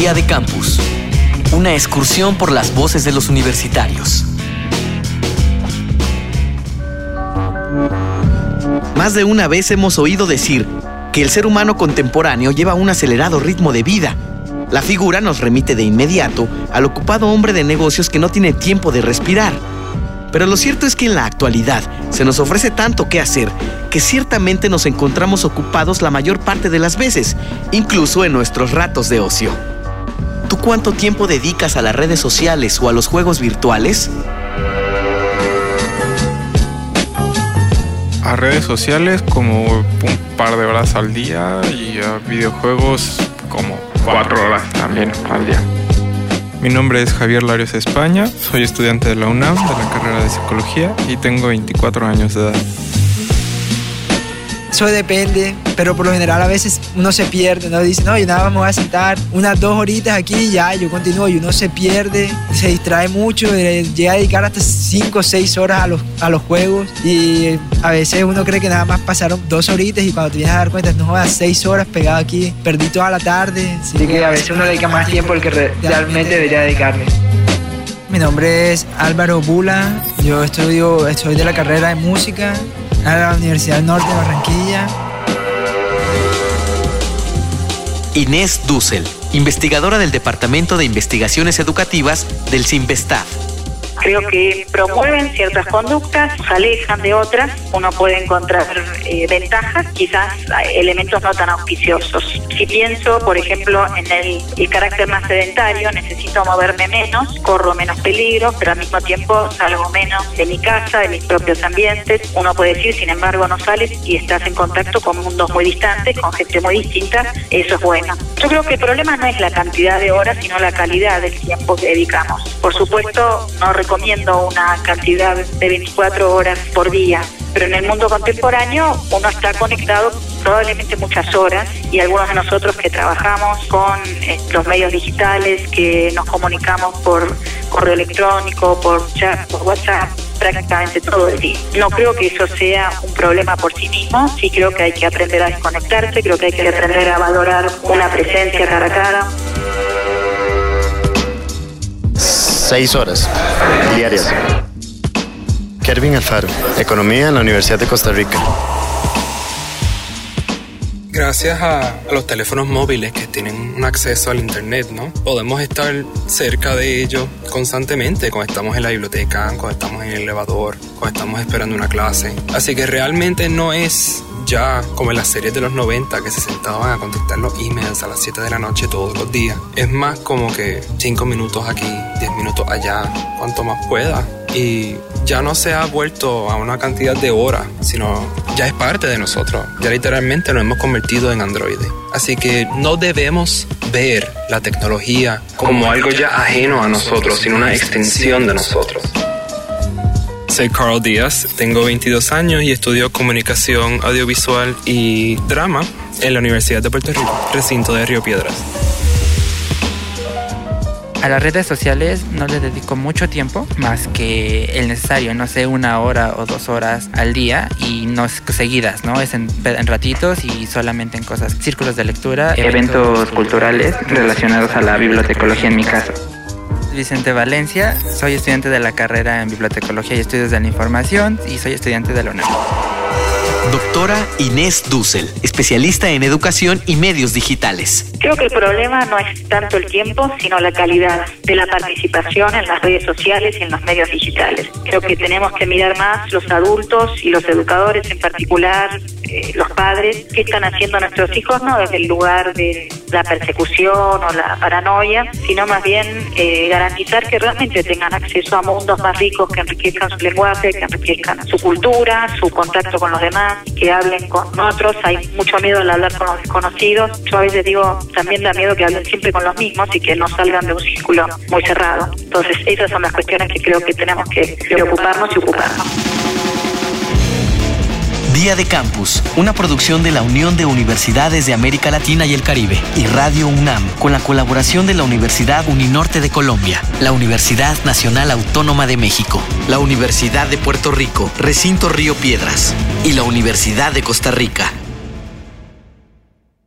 Día de Campus. Una excursión por las voces de los universitarios. Más de una vez hemos oído decir que el ser humano contemporáneo lleva un acelerado ritmo de vida. La figura nos remite de inmediato al ocupado hombre de negocios que no tiene tiempo de respirar. Pero lo cierto es que en la actualidad se nos ofrece tanto que hacer que ciertamente nos encontramos ocupados la mayor parte de las veces, incluso en nuestros ratos de ocio. ¿Tú cuánto tiempo dedicas a las redes sociales o a los juegos virtuales? a redes sociales como un par de horas al día y a videojuegos como cuatro horas también al día. Mi nombre es Javier Larios España, soy estudiante de la UNAM de la carrera de psicología y tengo 24 años de edad. Eso depende, pero por lo general a veces uno se pierde, ¿no? Dice, no, yo nada más me voy a sentar unas dos horitas aquí y ya, yo continúo y uno se pierde, se distrae mucho, eh, llega a dedicar hasta cinco o seis horas a los, a los juegos y a veces uno cree que nada más pasaron dos horitas y cuando te vienes a dar cuenta, no jodas, seis horas pegado aquí, perdí toda la tarde. Así que a veces uno dedica más tiempo del que realmente debería dedicarle. Mi nombre es Álvaro Bula, yo estudio, estoy de la carrera de música a la Universidad Norte de Barranquilla. Inés Dussel, investigadora del Departamento de Investigaciones Educativas del CIMBESTAF. Creo que promueven ciertas conductas, se alejan de otras. Uno puede encontrar eh, ventajas, quizás elementos no tan auspiciosos. Si pienso, por ejemplo, en el, el, carácter más sedentario, necesito moverme menos, corro menos peligro, pero al mismo tiempo salgo menos de mi casa, de mis propios ambientes. Uno puede decir, sin embargo, no sales y estás en contacto con mundos muy distantes, con gente muy distinta. Eso es bueno. Yo creo que el problema no es la cantidad de horas, sino la calidad del tiempo que dedicamos. Por supuesto, no recomiendo una cantidad de 24 horas por día, pero en el mundo contemporáneo uno está conectado probablemente muchas horas y algunos de nosotros que trabajamos con eh, los medios digitales, que nos comunicamos por correo electrónico, por por WhatsApp, prácticamente todo el día. No creo que eso sea un problema por sí mismo, sí creo que hay que aprender a desconectarse, creo que hay que aprender a valorar una presencia cara a cara. Seis horas diarias. Kervin Alfaro, Economía en la Universidad de Costa Rica. Gracias a, los teléfonos móviles que tienen un acceso al Internet, ¿no? Podemos estar cerca de ellos constantemente cuando estamos en la biblioteca, cuando estamos en el elevador, cuando estamos esperando una clase. Así que realmente no es ya como en las series de los 90 que se sentaban a contestar los emails a las 7 de la noche todos los días. Es más como que 5 minutos aquí, 10 minutos allá, cuanto más pueda. Y ya no se ha vuelto a una cantidad de horas, sino ya es parte de nosotros. Ya literalmente nos hemos convertido en androides. Así que no debemos ver la tecnología como algo ya ajeno a nosotros, sino una extensión de nosotros. Soy Carl Díaz, tengo 22 años y estudio comunicación audiovisual y drama en la Universidad de Puerto Rico, recinto de Río Piedras. A las redes sociales no le dedico mucho tiempo, más que el necesario, no sé, una hora o dos horas al día y no es seguidas, ¿no? Es en, en ratitos y solamente en cosas, círculos de lectura, eventos culturales relacionados a la bibliotecología en mi caso. Vicente Valencia, soy estudiante de la carrera en Bibliotecología y Estudios de la Información y soy estudiante de la UNAM. Doctora Inés Dussel, especialista en educación y medios digitales. Creo que el problema no es tanto el tiempo, sino la calidad de la participación en las redes sociales y en los medios digitales. Creo que tenemos que mirar más los adultos y los educadores en particular, eh, los qué están haciendo nuestros hijos, no desde el lugar de la persecución o la paranoia, sino más bien eh, garantizar que realmente tengan acceso a mundos más ricos que enriquezcan su lenguaje, que enriquezcan su cultura, su contacto con los demás, que hablen con otros. Hay mucho miedo al hablar con los desconocidos. Yo a veces digo, también da miedo que hablen siempre con los mismos y que no salgan de un círculo muy cerrado. Entonces, esas son las cuestiones que creo que tenemos que preocuparnos y ocuparnos. Día de Campus, una producción de la Unión de Universidades de América Latina y el Caribe y Radio UNAM, con la colaboración de la Universidad Uninorte de Colombia, la Universidad Nacional Autónoma de México, la Universidad de Puerto Rico, Recinto Río Piedras y la Universidad de Costa Rica.